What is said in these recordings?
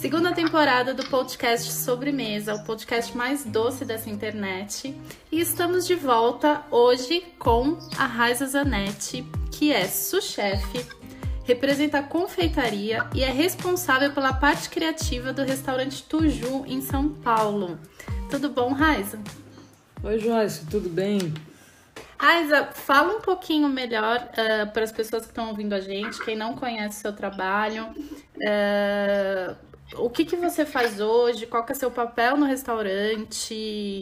Segunda temporada do podcast Sobremesa, o podcast mais doce dessa internet. E estamos de volta hoje com a Raiza Zanetti, que é sous-chefe, representa a confeitaria e é responsável pela parte criativa do restaurante Tuju em São Paulo. Tudo bom, Raiza? Oi, Joyce, tudo bem? Aiza, fala um pouquinho melhor uh, para as pessoas que estão ouvindo a gente, quem não conhece o seu trabalho, uh, o que, que você faz hoje, qual que é seu papel no restaurante,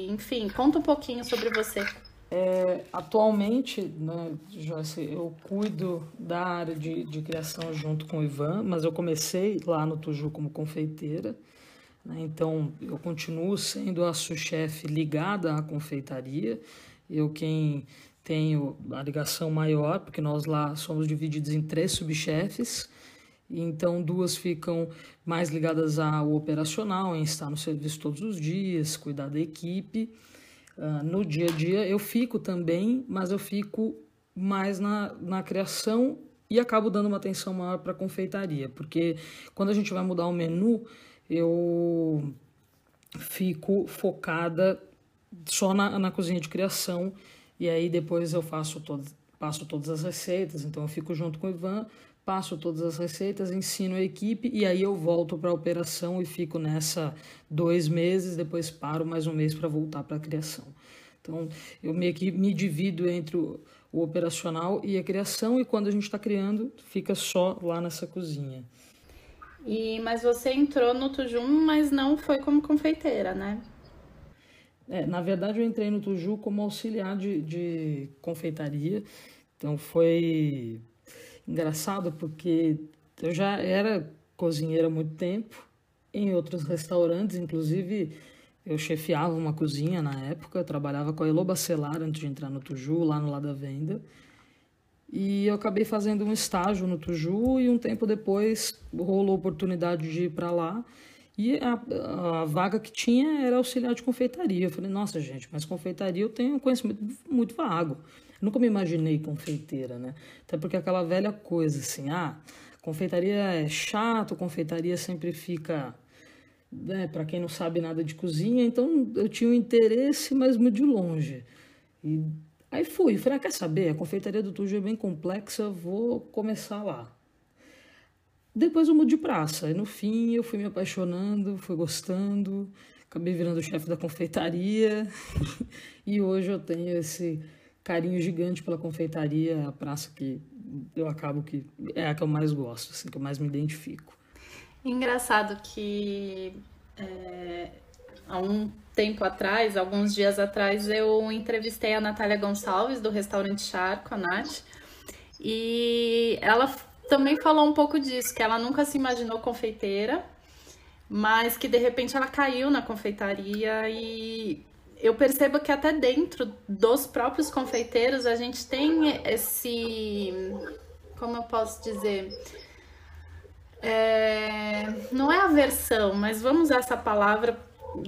enfim, conta um pouquinho sobre você. É, atualmente, né, Joyce, eu cuido da área de, de criação junto com o Ivan, mas eu comecei lá no Tuju como confeiteira, né, então eu continuo sendo a sous-chefe ligada à confeitaria, eu quem tenho a ligação maior, porque nós lá somos divididos em três subchefes, então duas ficam mais ligadas ao operacional, em estar no serviço todos os dias, cuidar da equipe. Uh, no dia a dia eu fico também, mas eu fico mais na, na criação e acabo dando uma atenção maior para a confeitaria, porque quando a gente vai mudar o menu, eu fico focada só na, na cozinha de criação e aí depois eu faço todas, passo todas as receitas, então eu fico junto com o Ivan, passo todas as receitas, ensino a equipe e aí eu volto para a operação e fico nessa dois meses, depois paro mais um mês para voltar para a criação. Então eu meio que me divido entre o, o operacional e a criação e quando a gente está criando fica só lá nessa cozinha. E mas você entrou no Tujum, mas não foi como confeiteira, né? É, na verdade, eu entrei no Tuju como auxiliar de, de confeitaria. Então foi engraçado porque eu já era cozinheira há muito tempo, em outros restaurantes, inclusive eu chefiava uma cozinha na época, trabalhava com a Elo Bacelar antes de entrar no Tuju, lá no lado da venda. E eu acabei fazendo um estágio no Tuju e um tempo depois rolou a oportunidade de ir para lá. E a, a, vaga que tinha era auxiliar de confeitaria. Eu falei, nossa, gente, mas confeitaria eu tenho conhecimento muito vago. Nunca me imaginei confeiteira, né? Até porque aquela velha coisa assim, ah, confeitaria é chato, confeitaria sempre fica, né, para quem não sabe nada de cozinha, então eu tinha um interesse, mas muito de longe. E aí fui, falei, ah, quer saber? A confeitaria do Tujo é bem complexa, vou começar lá. Depois eu mudo de praça. E no fim eu fui me apaixonando, fui gostando, acabei virando chefe da confeitaria. e hoje eu tenho esse carinho gigante pela confeitaria, a praça que eu acabo que é a que eu mais gosto, assim, que eu mais me identifico. Engraçado que é, há um tempo atrás, alguns dias atrás, eu entrevistei a Natália Gonçalves do restaurante Charco, a Nath, e ela também falou um pouco disso, que ela nunca se imaginou confeiteira, mas que de repente ela caiu na confeitaria e eu percebo que até dentro dos próprios confeiteiros a gente tem esse. Como eu posso dizer? É, não é aversão, mas vamos usar essa palavra,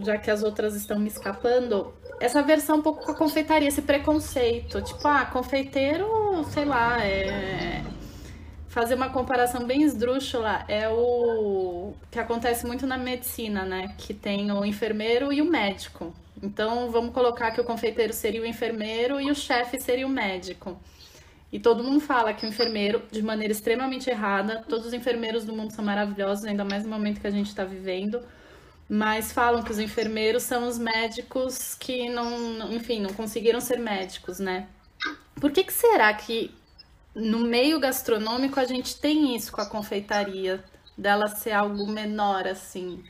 já que as outras estão me escapando. Essa aversão um pouco com a confeitaria, esse preconceito. Tipo, ah, confeiteiro, sei lá, é fazer uma comparação bem esdrúxula é o que acontece muito na medicina, né? Que tem o enfermeiro e o médico. Então, vamos colocar que o confeiteiro seria o enfermeiro e o chefe seria o médico. E todo mundo fala que o enfermeiro, de maneira extremamente errada, todos os enfermeiros do mundo são maravilhosos, ainda mais no momento que a gente está vivendo, mas falam que os enfermeiros são os médicos que não, enfim, não conseguiram ser médicos, né? Por que, que será que no meio gastronômico a gente tem isso com a confeitaria, dela ser algo menor assim.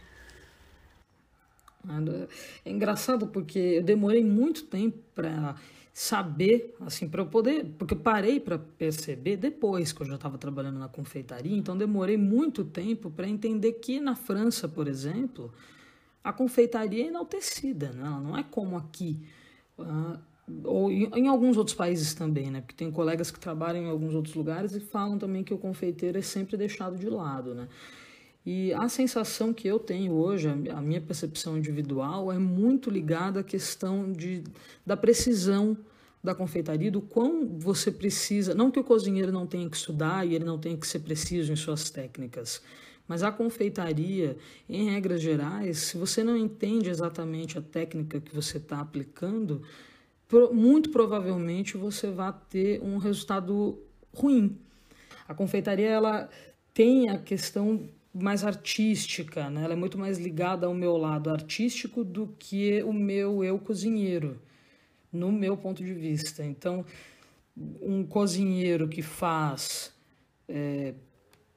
É engraçado porque eu demorei muito tempo para saber, assim, para eu poder, porque eu parei para perceber depois que eu já estava trabalhando na confeitaria, então demorei muito tempo para entender que na França, por exemplo, a confeitaria é enaltecida, né? ela não é como aqui. Ou em, alguns outros países também, né? Porque tem colegas que trabalham em alguns outros lugares e falam também que o confeiteiro é sempre deixado de lado, né? E a sensação que eu tenho hoje, a minha percepção individual, é muito ligada à questão de, da precisão da confeitaria, do quão você precisa. Não que o cozinheiro não tenha que estudar e ele não tenha que ser preciso em suas técnicas, Mas a confeitaria, em regras gerais, se você não entende exatamente a técnica que você está aplicando, muito provavelmente você vai ter um resultado ruim. A confeitaria ela tem a questão mais artística, né? ela é muito mais ligada ao meu lado artístico do que o meu eu cozinheiro, no meu ponto de vista. Então, um cozinheiro que faz, é,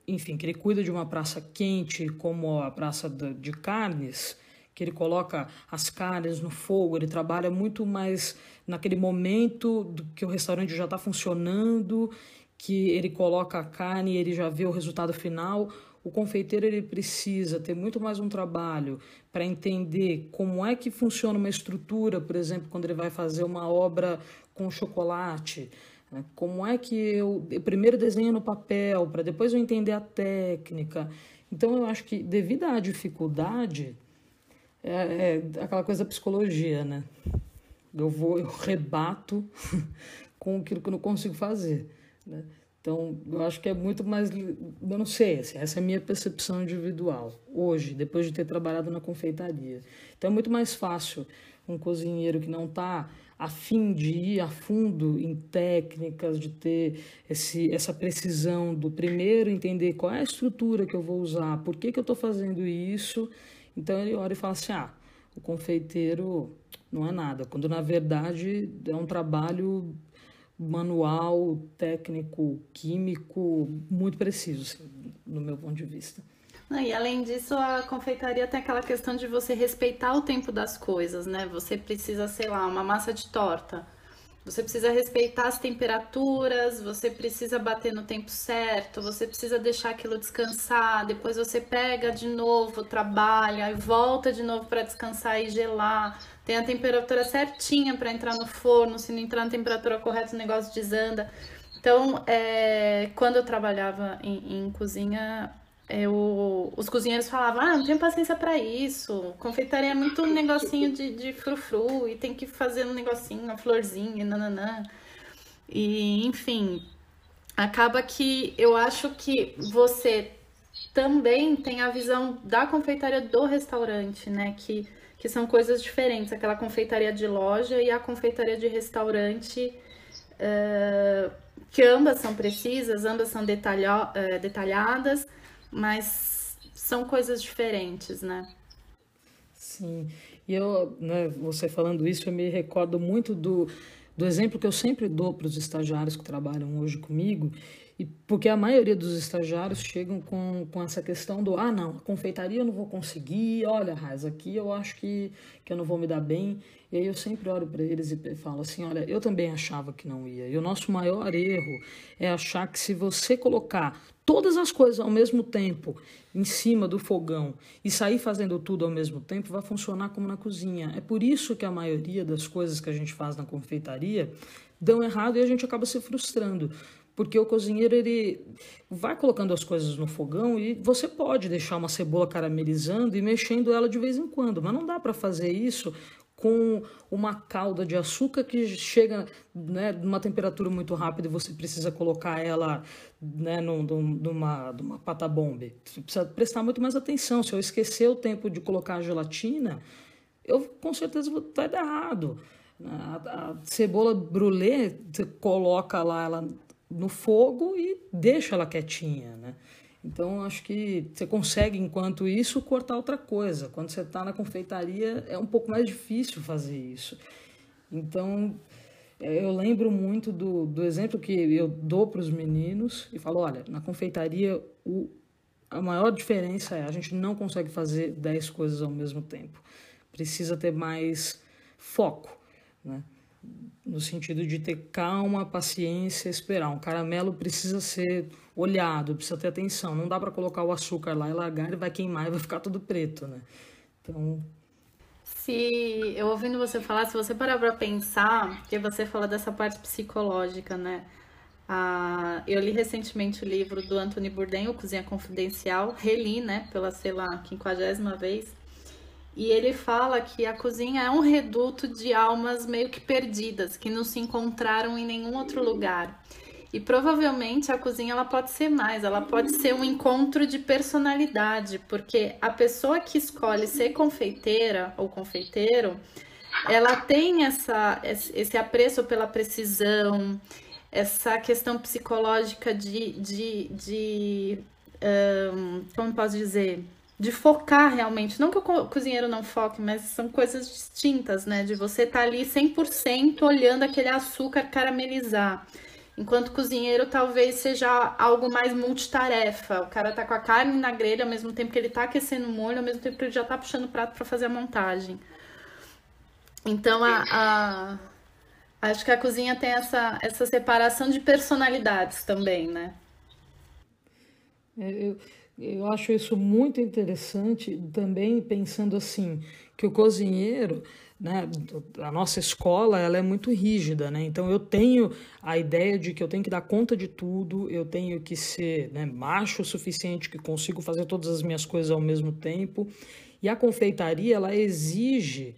enfim, que ele cuida de uma praça quente como a praça de carnes, que ele coloca as carnes no fogo, ele trabalha muito mais naquele momento do que o restaurante já está funcionando, que ele coloca a carne e ele já vê o resultado final. O confeiteiro ele precisa ter muito mais um trabalho para entender como é que funciona uma estrutura, por exemplo, quando ele vai fazer uma obra com chocolate. Né? Como é que eu, eu primeiro desenho no papel, para depois eu entender a técnica. Então eu acho que devido à dificuldade, é, é aquela coisa da psicologia, né? Eu vou, eu rebato com aquilo que eu não consigo fazer, né? Então, eu acho que é muito mais. Eu não sei, assim, essa é a minha percepção individual, hoje, depois de ter trabalhado na confeitaria. Então, é muito mais fácil um cozinheiro que não está a fim de ir a fundo em técnicas, de ter esse, essa precisão do primeiro entender qual é a estrutura que eu vou usar, por que, que eu estou fazendo isso. Então ele olha e fala assim: ah, o confeiteiro não é nada, quando na verdade é um trabalho manual, técnico, químico, muito preciso, assim, no meu ponto de vista. e além disso, a confeitaria tem aquela questão de você respeitar o tempo das coisas, né? Você precisa, sei lá, uma massa de torta. Você precisa respeitar as temperaturas, você precisa bater no tempo certo, você precisa deixar aquilo descansar, depois você pega de novo, trabalha e volta de novo para descansar e gelar. Tem a temperatura certinha para entrar no forno, se não entrar na temperatura correta, o negócio desanda. Então, é, quando eu trabalhava em, em cozinha, eu, os cozinheiros falavam, ah, não tenho paciência para isso. Confeitaria é muito um negocinho de, de frufru e tem que fazer um negocinho, uma florzinha, nananã. E, enfim, acaba que eu acho que você também tem a visão da confeitaria do restaurante, né? Que, que são coisas diferentes. Aquela confeitaria de loja e a confeitaria de restaurante, uh, que ambas são precisas, ambas são detalha, uh, detalhadas mas são coisas diferentes, né? Sim. E eu, né, você falando isso, eu me recordo muito do, do exemplo que eu sempre dou para os estagiários que trabalham hoje comigo, e porque a maioria dos estagiários chegam com, com essa questão do ah, não, a confeitaria eu não vou conseguir, olha, Raiz, aqui eu acho que, que eu não vou me dar bem. E aí eu sempre olho para eles e falo assim, olha, eu também achava que não ia. E o nosso maior erro é achar que se você colocar todas as coisas ao mesmo tempo em cima do fogão e sair fazendo tudo ao mesmo tempo, vai funcionar como na cozinha. É por isso que a maioria das coisas que a gente faz na confeitaria dão errado e a gente acaba se frustrando. Porque o cozinheiro ele vai colocando as coisas no fogão e você pode deixar uma cebola caramelizando e mexendo ela de vez em quando, mas não dá para fazer isso com uma calda de açúcar que chega né, numa temperatura muito rápida e você precisa colocar ela né, numa, numa pata bomba. Você precisa prestar muito mais atenção. Se eu esquecer o tempo de colocar a gelatina, eu com certeza vai dar errado. A, a cebola brulê, você coloca lá ela no fogo e deixa ela quietinha, né? Então, acho que você consegue, enquanto isso, cortar outra coisa. Quando você está na confeitaria, é um pouco mais difícil fazer isso. Então, é, eu lembro muito do, do exemplo que eu dou para os meninos e falo: olha, na confeitaria, o, a maior diferença é a gente não consegue fazer 10 coisas ao mesmo tempo. Precisa ter mais foco, né? No sentido de ter calma, paciência, esperar. Um caramelo precisa ser olhado, precisa ter atenção. Não dá para colocar o açúcar lá e largar, ele vai queimar e vai ficar tudo preto, né? Então. Se eu ouvindo você falar, se você parar para pensar, porque você fala dessa parte psicológica, né? Ah, eu li recentemente o livro do Anthony Bourdain, O Cozinha Confidencial, reli, né, pela, sei lá, quinquagésima vez. E ele fala que a cozinha é um reduto de almas meio que perdidas, que não se encontraram em nenhum outro lugar. E provavelmente a cozinha ela pode ser mais, ela pode ser um encontro de personalidade, porque a pessoa que escolhe ser confeiteira ou confeiteiro, ela tem essa, esse apreço pela precisão, essa questão psicológica de, de, de um, como posso dizer, de focar realmente. Não que o cozinheiro não foque, mas são coisas distintas, né? De você estar tá ali 100% olhando aquele açúcar caramelizar. Enquanto cozinheiro talvez seja algo mais multitarefa. O cara tá com a carne na grelha ao mesmo tempo que ele tá aquecendo o molho, ao mesmo tempo que ele já tá puxando o prato para fazer a montagem. Então a, a, acho que a cozinha tem essa, essa separação de personalidades também, né? É, eu, eu acho isso muito interessante também pensando assim que o cozinheiro né, a nossa escola ela é muito rígida, né? Então eu tenho a ideia de que eu tenho que dar conta de tudo, eu tenho que ser né, macho o suficiente que consigo fazer todas as minhas coisas ao mesmo tempo. E a confeitaria ela exige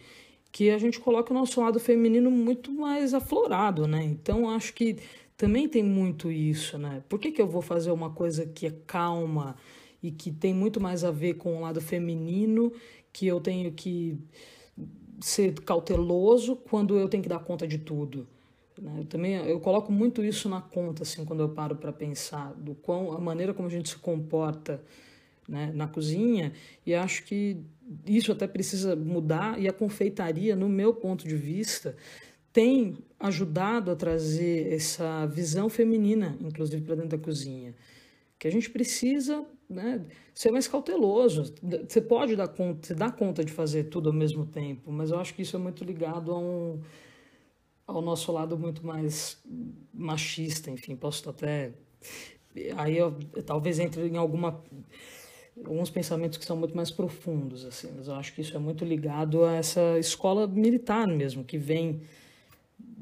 que a gente coloque o nosso lado feminino muito mais aflorado, né? Então acho que também tem muito isso, né? Por que, que eu vou fazer uma coisa que é calma e que tem muito mais a ver com o lado feminino, que eu tenho que ser cauteloso quando eu tenho que dar conta de tudo. Né? Eu também eu coloco muito isso na conta assim quando eu paro para pensar do quão a maneira como a gente se comporta né, na cozinha e acho que isso até precisa mudar e a confeitaria, no meu ponto de vista, tem ajudado a trazer essa visão feminina, inclusive para dentro da cozinha, que a gente precisa né, ser mais cauteloso. Você pode dar conta, dá conta de fazer tudo ao mesmo tempo, mas eu acho que isso é muito ligado a um, ao nosso lado muito mais machista, enfim, posso até aí eu, talvez entre em alguma alguns pensamentos que são muito mais profundos assim, mas eu acho que isso é muito ligado a essa escola militar mesmo que vem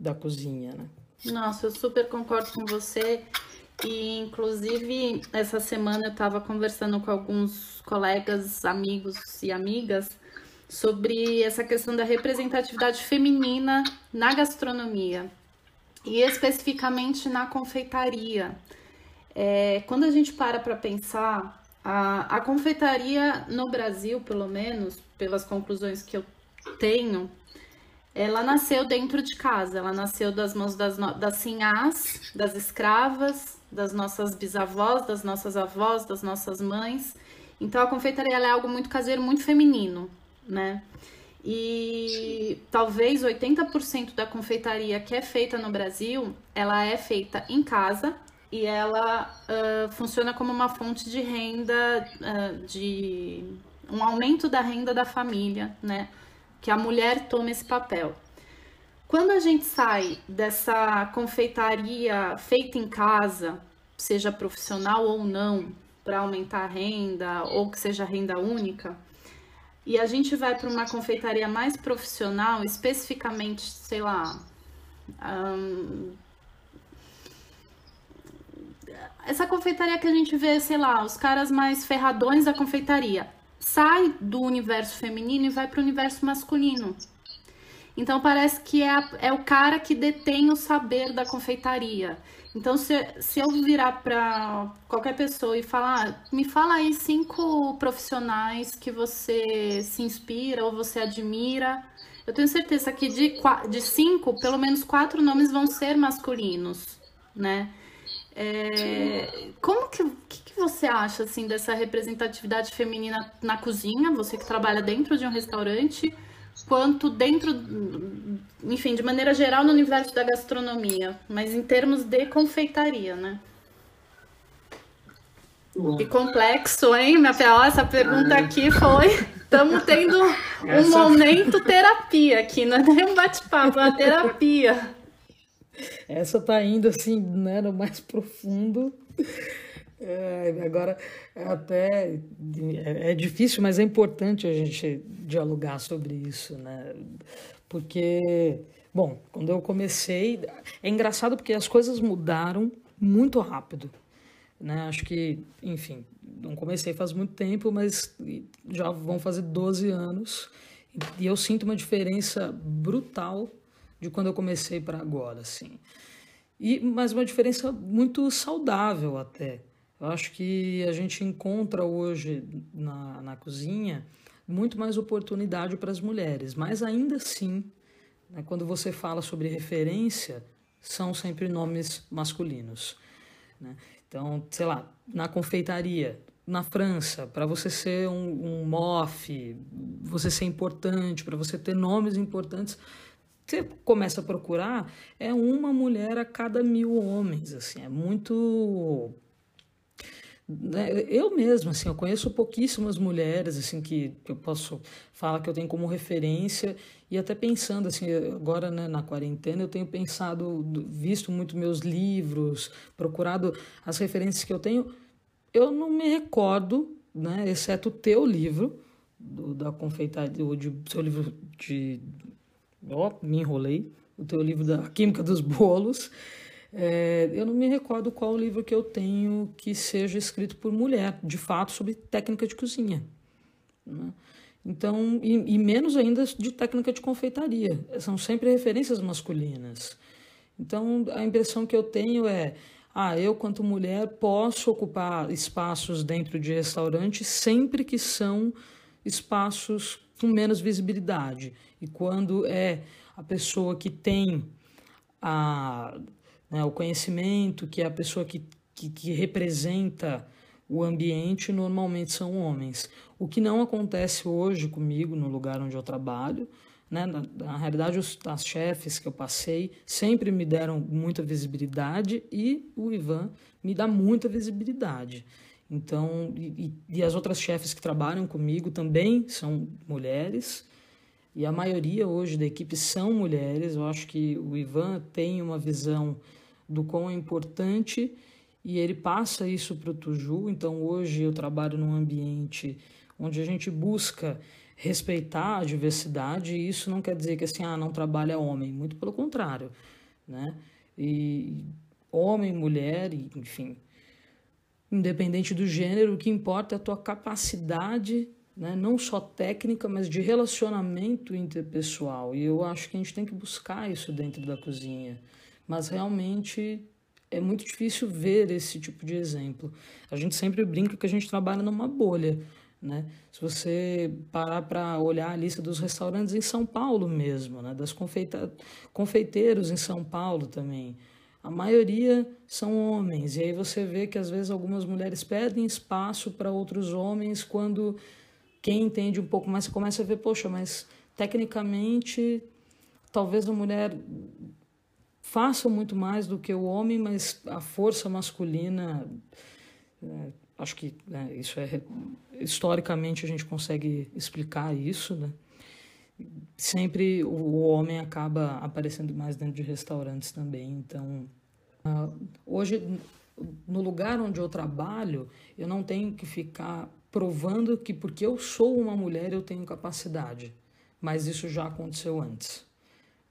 da cozinha, né? Nossa, eu super concordo com você. E, inclusive, essa semana eu estava conversando com alguns colegas, amigos e amigas sobre essa questão da representatividade feminina na gastronomia e especificamente na confeitaria. É, quando a gente para para pensar, a, a confeitaria no Brasil, pelo menos, pelas conclusões que eu tenho, ela nasceu dentro de casa, ela nasceu das mãos das, das sinhás, das escravas, das nossas bisavós, das nossas avós, das nossas mães. Então a confeitaria é algo muito caseiro, muito feminino, né? E talvez 80% da confeitaria que é feita no Brasil, ela é feita em casa e ela uh, funciona como uma fonte de renda, uh, de um aumento da renda da família, né? Que a mulher toma esse papel. Quando a gente sai dessa confeitaria feita em casa, seja profissional ou não, para aumentar a renda ou que seja renda única, e a gente vai para uma confeitaria mais profissional, especificamente, sei lá, essa confeitaria que a gente vê, sei lá, os caras mais ferradões da confeitaria, sai do universo feminino e vai para o universo masculino. Então parece que é, a, é o cara que detém o saber da confeitaria. Então, se, se eu virar para qualquer pessoa e falar, ah, me fala aí cinco profissionais que você se inspira ou você admira, eu tenho certeza que de, de cinco, pelo menos quatro nomes vão ser masculinos, né? É, como que, que, que, você acha assim dessa representatividade feminina na cozinha? Você que trabalha dentro de um restaurante, quanto dentro, enfim, de maneira geral no universo da gastronomia, mas em termos de confeitaria, né? Que complexo, hein, minha filha? Essa pergunta aqui foi. Estamos tendo um Essa... momento terapia aqui, não é nem um bate-papo, é uma terapia. Essa tá indo assim, né, no mais profundo. É, agora, até é, é difícil, mas é importante a gente dialogar sobre isso, né? Porque, bom, quando eu comecei, é engraçado porque as coisas mudaram muito rápido, né? Acho que, enfim, não comecei faz muito tempo, mas já vão fazer 12 anos e eu sinto uma diferença brutal de quando eu comecei para agora, assim. E, mas uma diferença muito saudável até. Eu acho que a gente encontra hoje na, na cozinha muito mais oportunidade para as mulheres, mas ainda assim, né, quando você fala sobre referência, são sempre nomes masculinos. Né? Então, sei lá, na confeitaria, na França, para você ser um, um MOF, você ser importante, para você ter nomes importantes, você começa a procurar, é uma mulher a cada mil homens, assim, é muito né, eu mesma, assim, eu conheço pouquíssimas mulheres, assim, que eu posso falar que eu tenho como referência e até pensando, assim, agora né, na quarentena eu tenho pensado, visto muito meus livros, procurado as referências que eu tenho, eu não me recordo, né, exceto o teu livro, do, da confeitaria, o de, seu livro de... Ó, me enrolei, o teu livro da Química dos Bolos, é, eu não me recordo qual livro que eu tenho que seja escrito por mulher, de fato, sobre técnica de cozinha. Né? Então, e, e, menos ainda de técnica de confeitaria. São sempre referências masculinas. Então, a impressão que eu tenho é: ah, eu, quanto mulher, posso ocupar espaços dentro de restaurante sempre que são espaços com menos visibilidade. E quando é a pessoa que tem a né? O conhecimento, que é a pessoa que, que, que representa o ambiente, normalmente são homens. O que não acontece hoje comigo no lugar onde eu trabalho. Né? Na, na realidade, os, as chefes que eu passei sempre me deram muita visibilidade e o Ivan me dá muita visibilidade. Então, e, e, as outras chefes que trabalham comigo também são mulheres, e a maioria hoje da equipe são mulheres. Eu acho que o Ivan tem uma visão do quão é importante e ele passa isso para o Tuju. Então hoje eu trabalho num ambiente onde a gente busca respeitar a diversidade e isso não quer dizer que assim, ah, não trabalha homem, muito pelo contrário, né? E homem, mulher, enfim, independente do gênero, o que importa é a tua capacidade, né, não só técnica, mas de relacionamento interpessoal. E eu acho que a gente tem que buscar isso dentro da cozinha mas realmente é muito difícil ver esse tipo de exemplo. A gente sempre brinca que a gente trabalha numa bolha. Né? Se você parar para olhar a lista dos restaurantes em São Paulo mesmo, né? das confeita confeiteiros em São Paulo também, a maioria são homens. E aí você vê que às vezes algumas mulheres pedem espaço para outros homens quando quem entende um pouco mais começa a ver, poxa, mas tecnicamente talvez a mulher façam muito mais do que o homem, mas a força masculina, é, acho que né, isso é historicamente a gente consegue explicar isso, né? Sempre o homem acaba aparecendo mais dentro de restaurantes também, então uh, hoje no lugar onde eu trabalho, eu não tenho que ficar provando que porque eu sou uma mulher eu tenho capacidade, mas isso já aconteceu antes.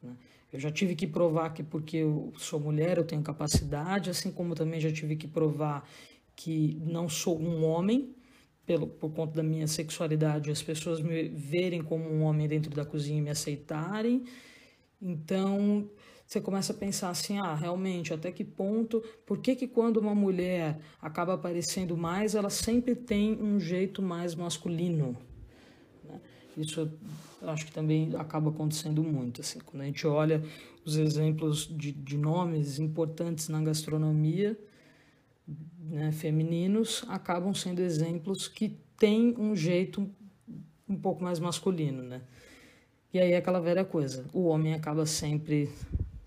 Né? Eu já tive que provar que porque eu sou mulher eu tenho capacidade, assim como também já tive que provar que não sou um homem, pelo, por conta da minha sexualidade, as pessoas me verem como um homem dentro da cozinha e me aceitarem. Então, você começa a pensar assim, ah, realmente, até que ponto, por que que quando uma mulher acaba aparecendo mais, ela sempre tem um jeito mais masculino? Né? Isso eu acho que também acaba acontecendo muito. Assim, quando a gente olha os exemplos de, de nomes importantes na gastronomia né, femininos, acabam sendo exemplos que têm um jeito um pouco mais masculino. Né? E aí é aquela velha coisa, o homem acaba sempre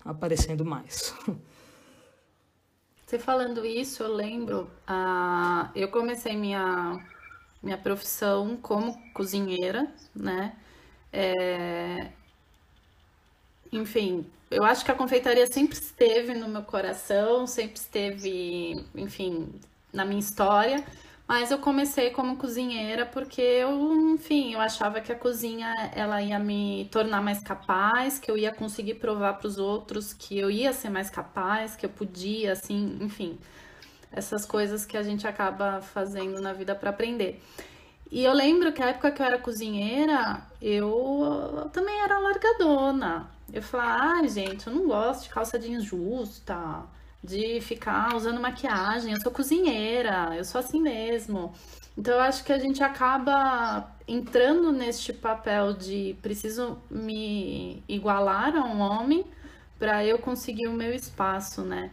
aparecendo mais. Você falando isso, eu lembro, uh, eu comecei minha, minha profissão como cozinheira, né? É... Enfim, eu acho que a confeitaria sempre esteve no meu coração, sempre esteve, enfim, na minha história. Mas eu comecei como cozinheira porque eu, enfim, eu achava que a cozinha ela ia me tornar mais capaz, que eu ia conseguir provar para os outros que eu ia ser mais capaz, que eu podia, assim, enfim, essas coisas que a gente acaba fazendo na vida para aprender. E eu lembro que a época que eu era cozinheira, eu, também era largadona. Eu falava, ah, gente, eu não gosto de calça jeans justa. de ficar usando maquiagem. Eu sou cozinheira, eu sou assim mesmo. Então eu acho que a gente acaba entrando neste papel de preciso me igualar a um homem para eu conseguir o meu espaço, né?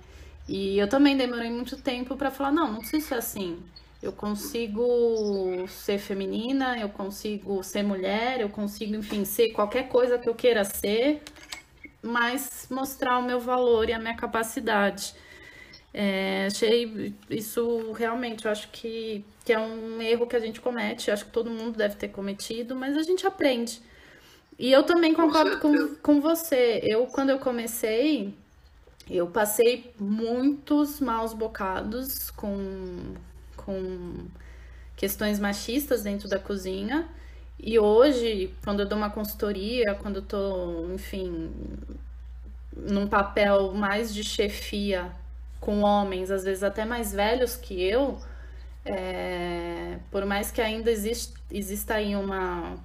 E eu também demorei muito tempo para falar, não, não preciso ser assim. Eu consigo ser feminina, eu consigo ser mulher, eu consigo, enfim, ser qualquer coisa que eu queira ser, mas mostrar o meu valor e a minha capacidade. É, achei isso realmente, eu acho que, que é um erro que a gente comete, acho que todo mundo deve ter cometido, mas a gente aprende. E eu também concordo com, com você. Eu, quando eu comecei, eu passei muitos maus bocados com, com questões machistas dentro da cozinha. E hoje, quando eu dou uma consultoria, quando eu tô, enfim, num papel mais de chefia com homens, às vezes até mais velhos que eu, é, por mais que ainda existe, exista aí uma,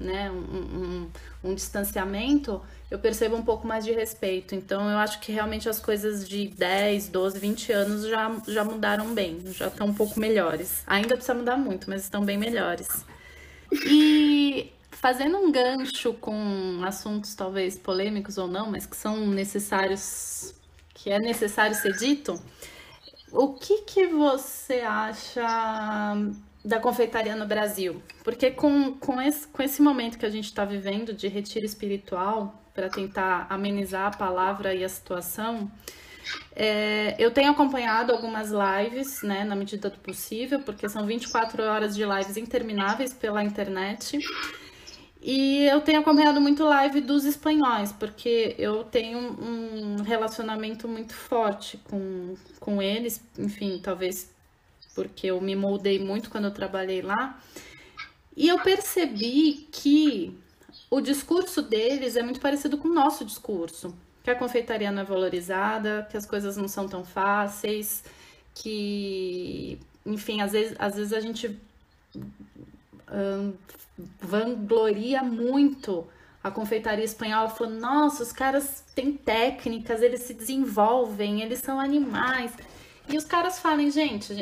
né, um, um, um, distanciamento, eu percebo um pouco mais de respeito. Então, eu acho que realmente as coisas de 10, 12, 20 anos já, já mudaram bem, já estão um pouco melhores. Ainda precisa mudar muito, mas estão bem melhores. E fazendo um gancho com assuntos talvez polêmicos ou não, mas que são necessários que é necessário ser dito. O que, que você acha da confeitaria no Brasil? Porque com, com, esse, com esse momento que a gente está vivendo de retiro espiritual, para tentar amenizar a palavra e a situação, é, eu tenho acompanhado algumas lives, né, na medida do possível, porque são 24 horas de lives intermináveis pela internet. E eu tenho acompanhado muito live dos espanhóis, porque eu tenho um relacionamento muito forte com, com eles, enfim, talvez porque eu me moldei muito quando eu trabalhei lá. E eu percebi que o discurso deles é muito parecido com o nosso discurso, que a confeitaria não é valorizada, que as coisas não são tão fáceis, que, enfim, às vezes, às vezes a gente vangloria muito a confeitaria espanhola, falou: nossa, os caras têm técnicas, eles se desenvolvem, eles são animais. E os caras falam, gente,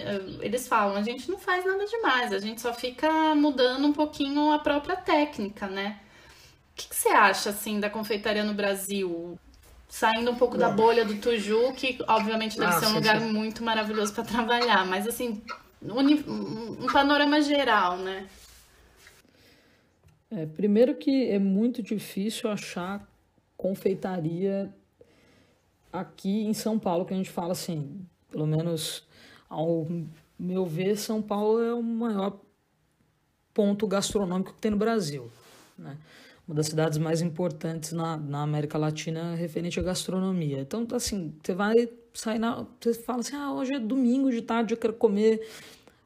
eles falam, a gente não faz nada demais, a gente só fica mudando um pouquinho a própria técnica, né? O que, que você acha, assim, da confeitaria no Brasil? Saindo um pouco da bolha do Tuju, que obviamente deve ah, ser um sim, lugar sim. muito maravilhoso para trabalhar, mas assim, um, um panorama geral, né? É, primeiro que é muito difícil achar confeitaria aqui em São Paulo, que a gente fala assim, pelo menos ao meu ver, São Paulo é o maior ponto gastronômico que tem no Brasil. Né? Uma das cidades mais importantes na, na América Latina referente à gastronomia. Então, assim, você vai sair na. Você fala assim: ah, hoje é domingo de tarde, eu quero comer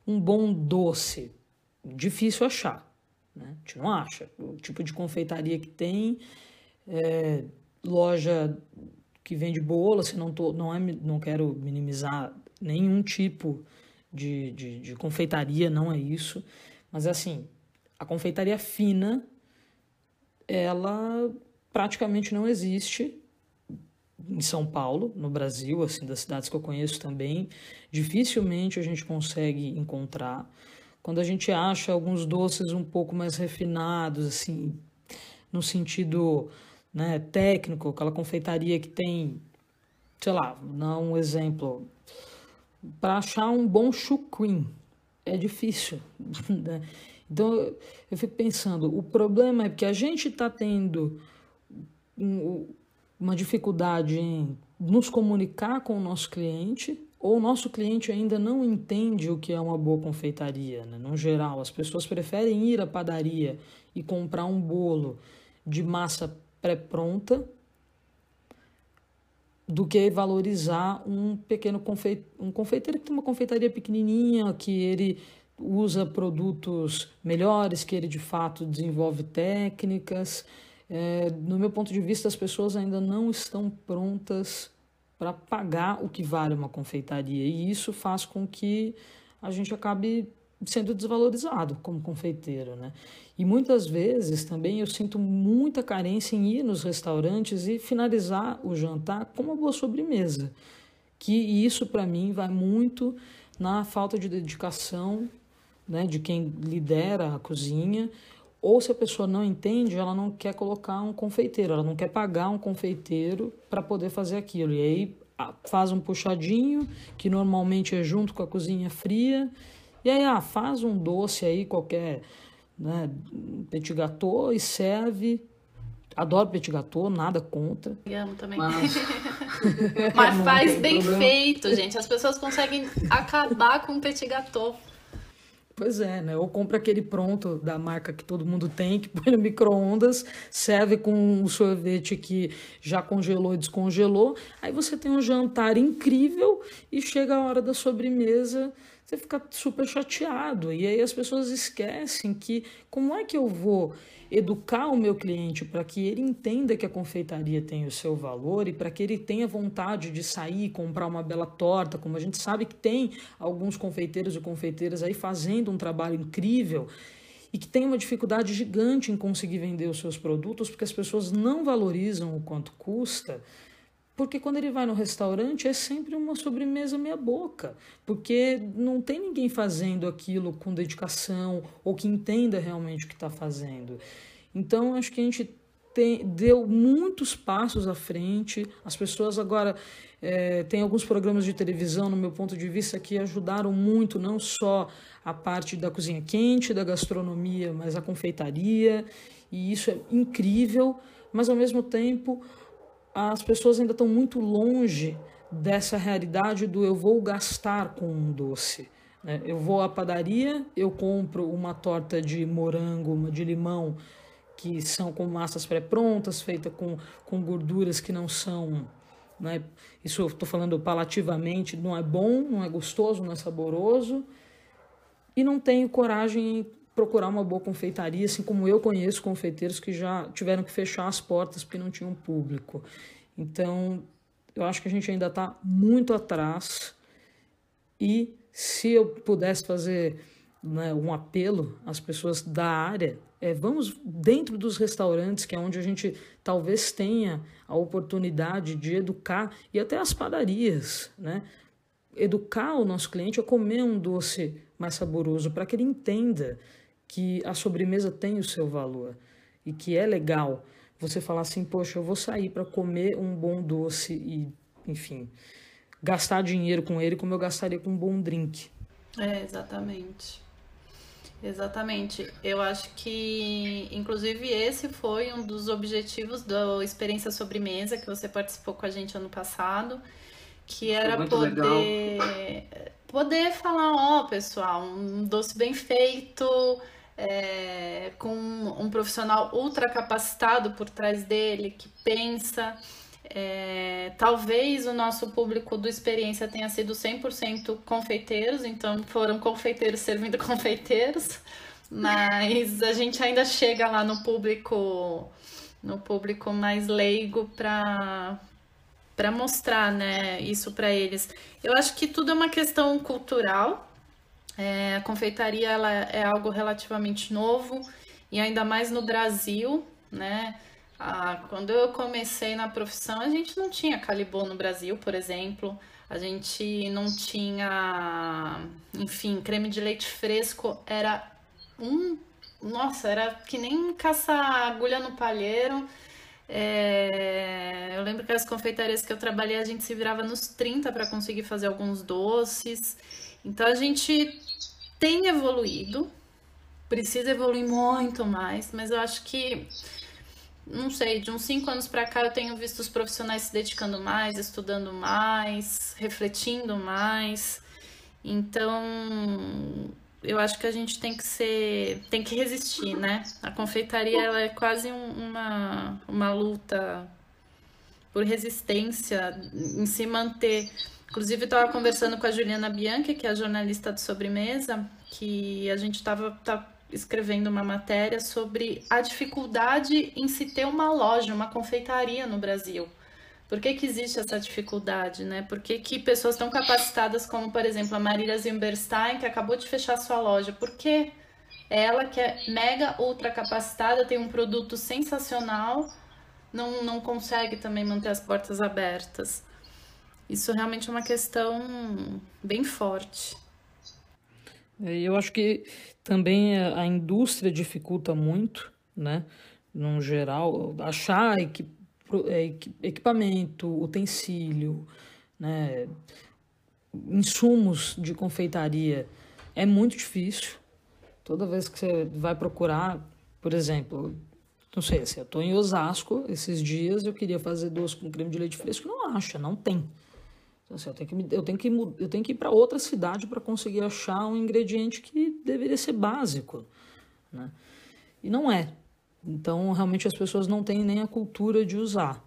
um bom doce. Difícil achar. Né? A gente não acha. O tipo de confeitaria que tem, é, loja que vende bolo, assim, não, tô, não, é, não quero minimizar nenhum tipo de, de, de confeitaria, não é isso. Mas assim, a confeitaria fina, ela praticamente não existe em São Paulo, no Brasil, assim, das cidades que eu conheço também, dificilmente a gente consegue encontrar. Quando a gente acha alguns doces um pouco mais refinados, assim, no sentido né, técnico, aquela confeitaria que tem, sei lá, dar um exemplo, para achar um bom chucrim é difícil. Né? Então eu fico pensando, o problema é que a gente está tendo uma dificuldade em nos comunicar com o nosso cliente ou o nosso cliente ainda não entende o que é uma boa confeitaria. Né? No geral, as pessoas preferem ir à padaria e comprar um bolo de massa pré-pronta do que valorizar um pequeno confe... um confeiteiro que tem uma confeitaria pequenininha, que ele usa produtos melhores, que ele de fato desenvolve técnicas. É, no meu ponto de vista, as pessoas ainda não estão prontas para pagar o que vale uma confeitaria. E isso faz com que a gente acabe sendo desvalorizado como confeiteiro, né? E muitas vezes também eu sinto muita carência em ir nos restaurantes e finalizar o jantar com uma boa sobremesa, que isso para mim vai muito na falta de dedicação né, de quem lidera a cozinha, ou se a pessoa não entende, ela não quer colocar um confeiteiro, ela não quer pagar um confeiteiro para poder fazer aquilo. E aí faz um puxadinho, que normalmente é junto com a cozinha fria, e aí ah, faz um doce aí qualquer, né, petit gâteau e serve. Adoro petit gâteau, nada contra. Eu amo também. Mas, mas faz bem problema. feito, gente. As pessoas conseguem acabar com o petit gâteau. Pois é, né? Ou compra aquele pronto da marca que todo mundo tem, que põe no micro-ondas, serve com um sorvete que já congelou e descongelou. Aí você tem um jantar incrível e chega a hora da sobremesa, você fica super chateado. E aí as pessoas esquecem que como é que eu vou educar o meu cliente para que ele entenda que a confeitaria tem o seu valor e para que ele tenha vontade de sair e comprar uma bela torta, como a gente sabe que tem alguns confeiteiros e confeiteiras aí fazendo um trabalho incrível e que tem uma dificuldade gigante em conseguir vender os seus produtos porque as pessoas não valorizam o quanto custa. Porque quando ele vai no restaurante é sempre uma sobremesa meia boca, porque não tem ninguém fazendo aquilo com dedicação ou que entenda realmente o que está fazendo. Então acho que a gente tem, deu muitos passos à frente. As pessoas agora é, tem alguns programas de televisão, no meu ponto de vista, que ajudaram muito, não só a parte da cozinha quente, da gastronomia, mas a confeitaria, e isso é incrível, mas ao mesmo tempo as pessoas ainda estão muito longe dessa realidade do eu vou gastar com um doce. Né? Eu vou à padaria, eu compro uma torta de morango, uma de limão, que são com massas pré-prontas, feita com, com gorduras que não são. Né? Isso eu estou falando palativamente, não é bom, não é gostoso, não é saboroso. E não tenho coragem procurar uma boa confeitaria, assim como eu conheço confeiteiros que já tiveram que fechar as portas porque não tinham público. Então, eu acho que a gente ainda está muito atrás e se eu pudesse fazer né, um apelo às pessoas da área, é, vamos dentro dos restaurantes, que é onde a gente talvez tenha a oportunidade de educar, e até as padarias, né? Educar o nosso cliente a comer um doce mais saboroso, para que ele entenda que a sobremesa tem o seu valor e que é legal você falar assim, poxa, eu vou sair para comer um bom doce e, enfim, gastar dinheiro com ele como eu gastaria com um bom drink. É, exatamente. Exatamente. Eu acho que, inclusive, esse foi um dos objetivos da experiência sobremesa que você participou com a gente ano passado, que era poder legal. poder falar, ó, oh, pessoal, um doce bem feito, é, com um profissional ultra capacitado por trás dele, que pensa. É, talvez o nosso público do experiência tenha sido 100% confeiteiros, então foram confeiteiros servindo confeiteiros, mas a gente ainda chega lá no público no público mais leigo para para mostrar, né, isso para eles. Eu acho que tudo é uma questão cultural, é, a confeitaria ela é algo relativamente novo e ainda mais no Brasil, né? Ah, quando eu comecei na profissão, a gente não tinha calibô no Brasil, por exemplo. A gente não tinha, enfim, creme de leite fresco era um, nossa, era que nem caçar agulha no palheiro. É, eu lembro que as confeitarias que eu trabalhei, a gente se virava nos 30 para conseguir fazer alguns doces. Então a gente tem evoluído, precisa evoluir muito mais, mas eu acho que, não sei, de uns cinco anos para cá eu tenho visto os profissionais se dedicando mais, estudando mais, refletindo mais. Então, eu acho que a gente tem que ser, tem que resistir, né? A confeitaria ela é quase um, uma, uma luta por resistência em se manter Inclusive, estava conversando com a Juliana Bianchi, que é a jornalista de sobremesa, que a gente estava tá escrevendo uma matéria sobre a dificuldade em se ter uma loja, uma confeitaria no Brasil. Por que, que existe essa dificuldade, né? Por que, que pessoas tão capacitadas como, por exemplo, a Marília Zimberstein, que acabou de fechar sua loja, por que ela, que é mega ultra capacitada, tem um produto sensacional, não, não consegue também manter as portas abertas? Isso realmente é uma questão bem forte. É, eu acho que também a indústria dificulta muito, né? No geral, achar é, equipamento, utensílio, né? insumos de confeitaria é muito difícil. Toda vez que você vai procurar, por exemplo, não sei, assim, eu estou em Osasco esses dias, eu queria fazer doce com creme de leite fresco, não acha, não tem. Então, assim, eu tenho que, eu tenho que, eu tenho que ir para outra cidade para conseguir achar um ingrediente que deveria ser básico. Né? E não é. Então, realmente, as pessoas não têm nem a cultura de usar.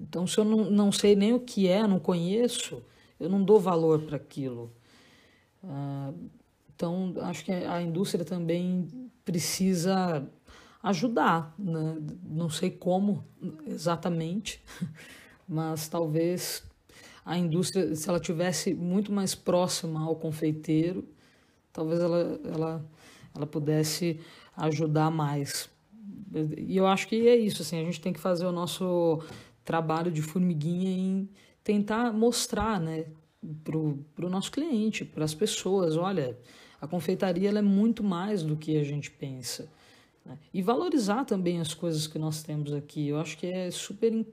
Então, se eu não, não sei nem o que é, não conheço, eu não dou valor para aquilo. Ah, então, acho que a indústria também precisa ajudar. Né? Não sei como exatamente, mas talvez a indústria, se ela tivesse muito mais próxima ao confeiteiro, talvez ela, ela, ela pudesse ajudar mais. E eu acho que é isso, assim, a gente tem que fazer o nosso trabalho de formiguinha em tentar mostrar, né, para o nosso cliente, para as pessoas, olha, a confeitaria é muito mais do que a gente pensa. Né? E valorizar também as coisas que nós temos aqui. Eu acho que é super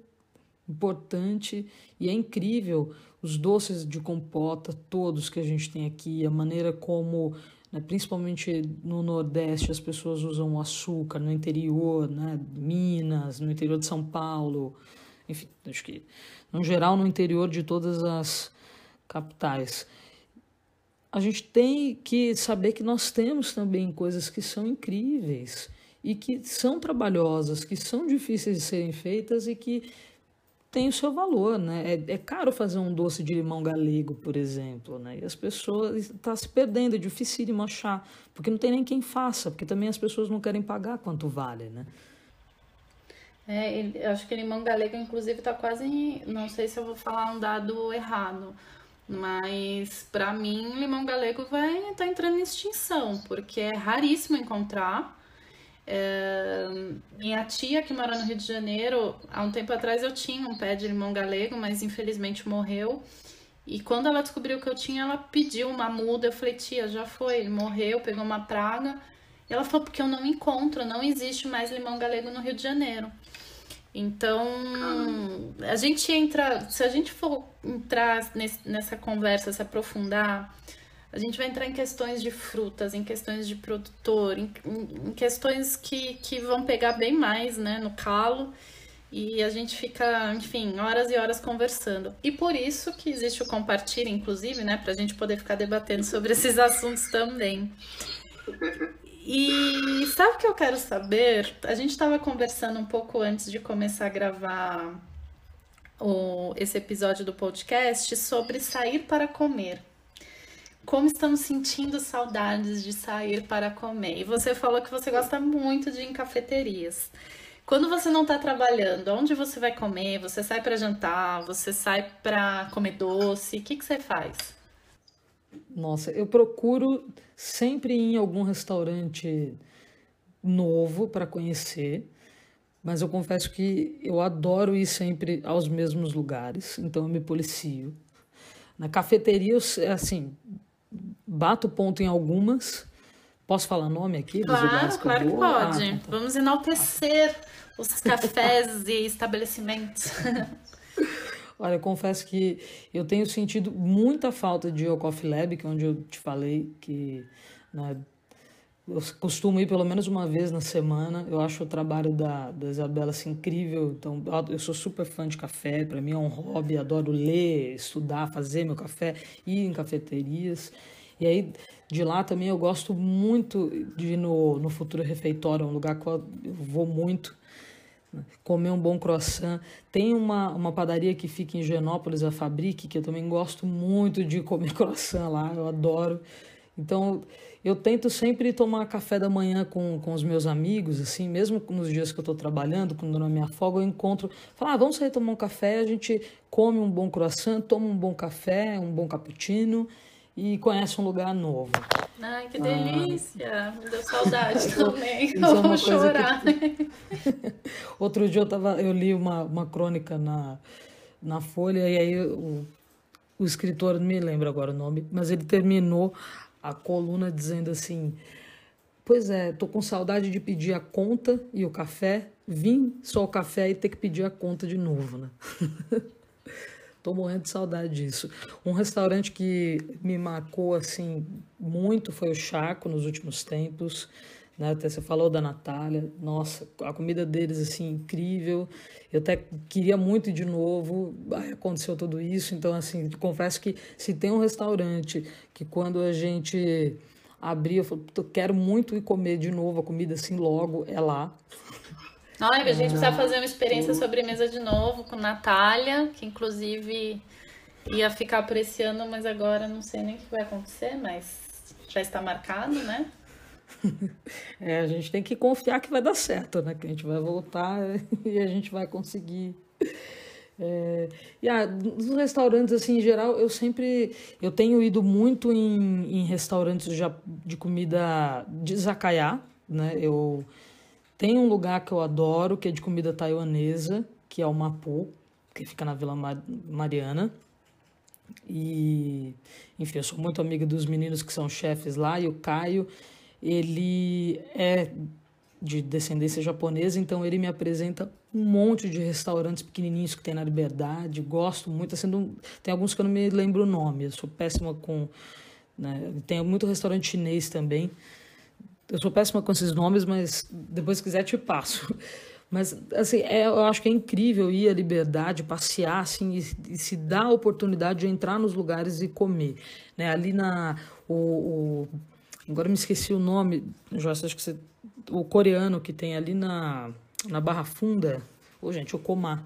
importante e é incrível os doces de compota, todos que a gente tem aqui, a maneira como, né, principalmente no Nordeste, as pessoas usam açúcar, no interior, né, Minas, no interior de São Paulo, enfim, acho que, no geral, no interior de todas as capitais. A gente tem que saber que nós temos também coisas que são incríveis e que são trabalhosas, que são difíceis de serem feitas e que tem o seu valor, né? É, é, caro fazer um doce de limão galego, por exemplo, né? E as pessoas estão tá se perdendo, é dificílimo achar, porque não tem nem quem faça, porque também as pessoas não querem pagar quanto vale, né? É, acho que limão galego, inclusive, está quase, não sei se eu vou falar um dado errado, mas para mim limão galego vai estar tá entrando em extinção, porque é raríssimo encontrar. É, minha tia que mora no Rio de Janeiro, há um tempo atrás eu tinha um pé de limão galego, mas infelizmente morreu. E quando ela descobriu que eu tinha, ela pediu uma muda. Eu falei, tia, já foi, ele morreu, pegou uma praga. E ela falou, porque eu não encontro, não existe mais limão galego no Rio de Janeiro. Então, a gente entra, se a gente for entrar nesse, nessa conversa, se aprofundar, a gente vai entrar em questões de frutas, em questões de produtor, em, em questões que, que vão pegar bem mais né, no calo e a gente fica, enfim, horas e horas conversando. E por isso que existe o compartilha, inclusive, né, para a gente poder ficar debatendo sobre esses assuntos também. E sabe o que eu quero saber? A gente estava conversando um pouco antes de começar a gravar o, esse episódio do podcast sobre sair para comer como estamos sentindo saudades de sair para comer. E você falou que você gosta muito de ir em cafeterias. Quando você não está trabalhando, onde você vai comer? Você sai para jantar? Você sai para comer doce? O que, que você faz? Nossa, eu procuro sempre ir em algum restaurante novo para conhecer, mas eu confesso que eu adoro ir sempre aos mesmos lugares, então eu me policio. Na cafeteria, assim, bato ponto em algumas. Posso falar nome aqui dos claro, lugares que claro que pode. Ah, tá. Vamos enaltecer os cafés e estabelecimentos. Olha, eu confesso que eu tenho sentido muita falta de O Coffee Lab, que é onde eu te falei que né, eu costumo ir pelo menos uma vez na semana. Eu acho o trabalho da, da Isabela assim, incrível. Então, eu sou super fã de café. Para mim é um hobby. Adoro ler, estudar, fazer meu café, ir em cafeterias. E aí, de lá também eu gosto muito de ir no, no Futuro Refeitório, um lugar que eu vou muito né, comer um bom croissant. Tem uma, uma padaria que fica em Genópolis, a Fabrique, que eu também gosto muito de comer croissant lá, eu adoro. Então, eu tento sempre tomar café da manhã com, com os meus amigos, assim, mesmo nos dias que eu estou trabalhando, quando na minha folga, eu encontro, falo, ah, vamos sair tomar um café, a gente come um bom croissant, toma um bom café, um bom cappuccino, e conhece um lugar novo. Ai, que delícia! Ah. Me deu saudade também. Isso eu é vou chorar. Que... Outro dia eu, tava, eu li uma, uma crônica na, na Folha, e aí o, o escritor, não me lembro agora o nome, mas ele terminou a coluna dizendo assim: Pois é, tô com saudade de pedir a conta e o café, vim só o café e ter que pedir a conta de novo, né? Tô morrendo de saudade disso. Um restaurante que me marcou assim muito foi o Chaco nos últimos tempos. Né? Até você falou da Natália. Nossa, a comida deles assim incrível. Eu até queria muito ir de novo. Aí aconteceu tudo isso. Então assim, confesso que se tem um restaurante que quando a gente abrir, eu falo, quero muito ir comer de novo a comida assim logo, é lá. Olha, a gente precisa fazer uma experiência sobremesa de novo com Natália, que inclusive ia ficar ano, mas agora não sei nem o que vai acontecer, mas já está marcado, né? É, a gente tem que confiar que vai dar certo, né? Que a gente vai voltar e a gente vai conseguir. É, e ah, nos restaurantes, assim, em geral, eu sempre... Eu tenho ido muito em, em restaurantes já de comida de zacaiá, né? Eu tem um lugar que eu adoro, que é de comida taiwanesa, que é o Mapu, que fica na Vila Mariana. E, enfim, eu sou muito amiga dos meninos que são chefes lá, e o Caio, ele é de descendência japonesa, então ele me apresenta um monte de restaurantes pequenininhos que tem na Liberdade, gosto muito, assim, tem alguns que eu não me lembro o nome, eu sou péssima com... Né, tem muito restaurante chinês também, eu sou péssima com esses nomes, mas depois se quiser te passo. Mas, assim, é, eu acho que é incrível ir à liberdade, passear, assim, e, e, se dar a oportunidade de entrar nos lugares e comer. Né? Ali na... O, o agora me esqueci o nome, Joyce, acho que você... O coreano que tem ali na, na Barra Funda. Ô, gente, o Comá.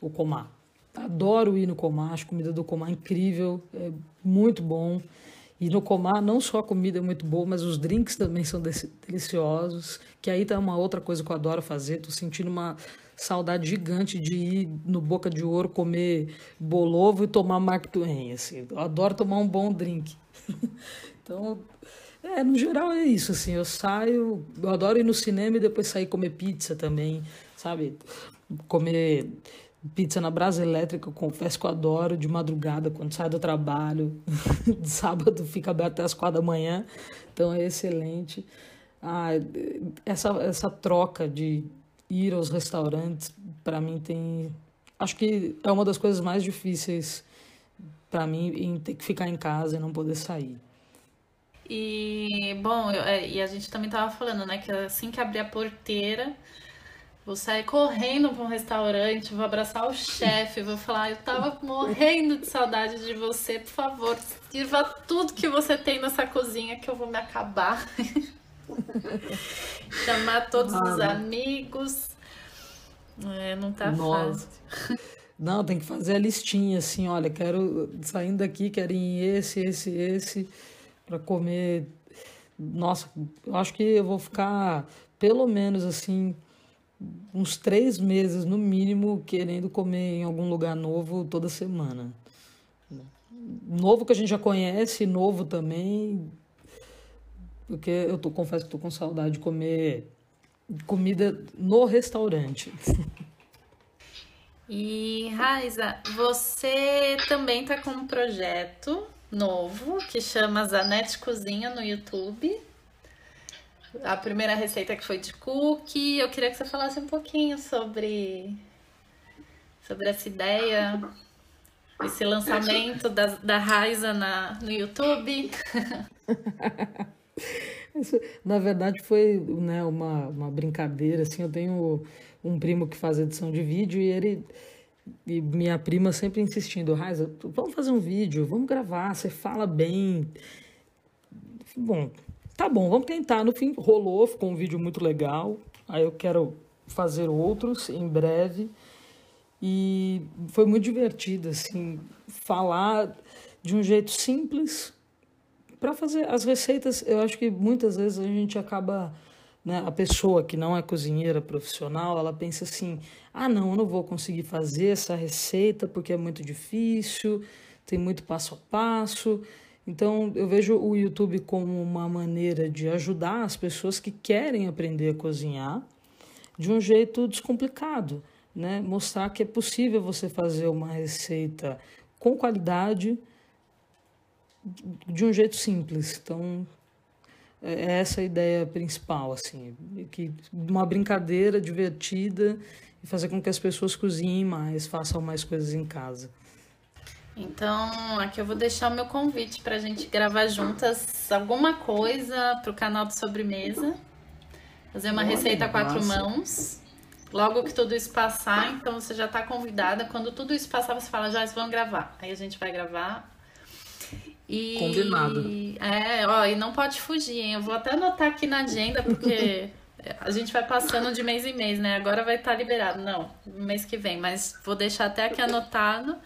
O Comá. Adoro ir no Comá, acho a comida do Comá incrível, é muito bom. E no Comar, não só a comida é muito boa, mas os drinks também são deliciosos. Que aí tá uma outra coisa que eu adoro fazer. Tô sentindo uma saudade gigante de ir no Boca de Ouro comer bolovo e tomar Mark Twain. Assim. Eu adoro tomar um bom drink. então, é, no geral é isso. Assim, eu saio, eu adoro ir no cinema e depois sair comer pizza também, sabe? Comer Pizza na brasa elétrica, eu confesso que eu adoro de madrugada, quando sai do trabalho. de sábado fica aberto até as quatro da manhã, então é excelente. Ah, essa, essa troca de ir aos restaurantes, para mim, tem. Acho que é uma das coisas mais difíceis para mim em ter que ficar em casa e não poder sair. E, bom, eu, é, e a gente também tava falando, né, que assim que abrir a porteira Vou sair correndo para um restaurante, vou abraçar o chefe, vou falar, eu tava morrendo de saudade de você, por favor, sirva tudo que você tem nessa cozinha que eu vou me acabar. Chamar todos os amigos. É, não tá Nossa. fácil. Não, tem que fazer a listinha assim, olha, quero saindo daqui, quero ir esse, esse, esse para comer. Nossa, eu acho que eu vou ficar pelo menos assim uns três meses no mínimo querendo comer em algum lugar novo toda semana. Novo que a gente já conhece, novo também, porque eu tô, confesso que estou com saudade de comer comida no restaurante. E Raiza, você também está com um projeto novo que chama Zanete Cozinha no YouTube a primeira receita que foi de cookie. Eu queria que você falasse um pouquinho sobre, sobre essa ideia, esse lançamento da, da Raiza na, no YouTube. na verdade foi né, uma, uma brincadeira, assim, eu tenho um primo que faz edição de vídeo e ele e minha prima sempre insistindo, Raiza, vamos fazer um vídeo, vamos gravar, você fala bem. Bom, Tá bom, vamos tentar. No fim, rolou, ficou um vídeo muito legal. Aí eu quero fazer outros em breve. E foi muito divertido, assim, falar de um jeito simples para fazer as receitas. Eu acho que muitas vezes a gente acaba, né, a pessoa que não é cozinheira profissional, ela pensa assim: ah, não, eu não vou conseguir fazer essa receita porque é muito difícil, tem muito passo a passo. Então, eu vejo o YouTube como uma maneira de ajudar as pessoas que querem aprender a cozinhar de um jeito descomplicado. né, mostrar que é possível você fazer uma receita com qualidade de um jeito simples. Então, é, é essa a ideia principal, assim, que uma brincadeira divertida e fazer com que as pessoas cozinhem mais, façam mais coisas em casa. Então, aqui eu vou deixar o meu convite para a gente gravar juntas alguma coisa para o canal de sobremesa. Fazer uma Olha, receita a quatro mãos. Logo que tudo isso passar, então você já está convidada. Quando tudo isso passar, você fala, já vão gravar. Aí a gente vai gravar. E, Combinado. É, ó, e não pode fugir, hein? Eu vou até anotar aqui na agenda, porque a gente vai passando de mês em mês, né? Agora vai estar tá liberado. Não, mês que vem, mas vou deixar até aqui anotado.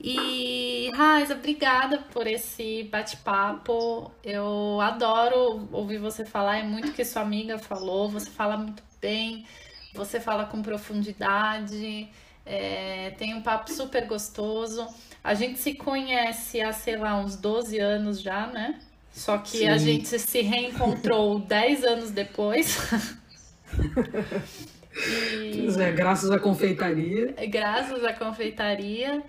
E, Raiza, obrigada por esse bate-papo. Eu adoro ouvir você falar, é muito que sua amiga falou, você fala muito bem, você fala com profundidade, é, tem um papo super gostoso. A gente se conhece há, sei lá, uns 12 anos já, né? Só que Sim. a gente se reencontrou 10 anos depois. E... É, graças à confeitaria. Graças à confeitaria.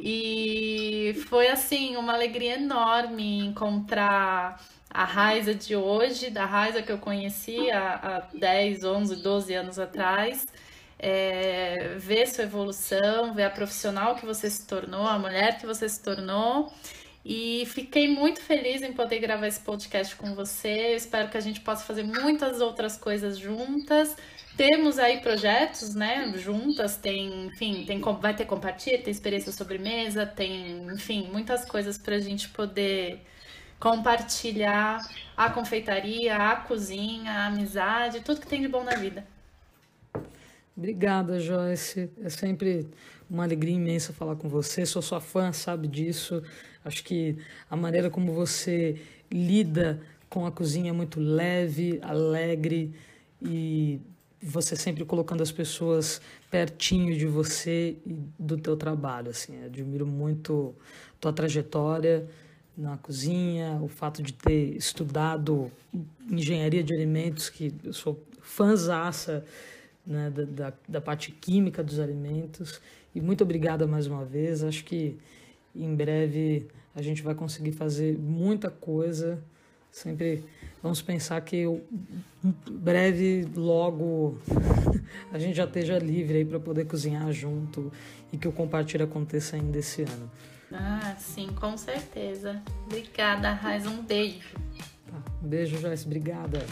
E foi assim, uma alegria enorme encontrar a Raiza de hoje, da Raiza que eu conheci há, há 10, 11, 12 anos atrás. É, ver sua evolução, ver a profissional que você se tornou, a mulher que você se tornou. E fiquei muito feliz em poder gravar esse podcast com você. Eu espero que a gente possa fazer muitas outras coisas juntas. Temos aí projetos, né, juntas, tem, enfim, tem, vai ter compartilha, tem experiência sobremesa, tem, enfim, muitas coisas para a gente poder compartilhar a confeitaria, a cozinha, a amizade, tudo que tem de bom na vida. Obrigada, Joyce. É sempre uma alegria imensa falar com você. Sou sua fã, sabe disso. Acho que a maneira como você lida com a cozinha é muito leve, alegre e você sempre colocando as pessoas pertinho de você e do teu trabalho, assim, admiro muito tua trajetória na cozinha, o fato de ter estudado engenharia de alimentos, que eu sou fãzaça né, da, da, da parte química dos alimentos, e muito obrigada mais uma vez, acho que em breve a gente vai conseguir fazer muita coisa, sempre vamos pensar que eu, breve, logo, a gente já esteja livre aí para poder cozinhar junto e que o compartilho aconteça ainda esse ano. Ah, sim, com certeza. Obrigada, Raiz. Um beijo. Tá, beijo, Joyce. Obrigada.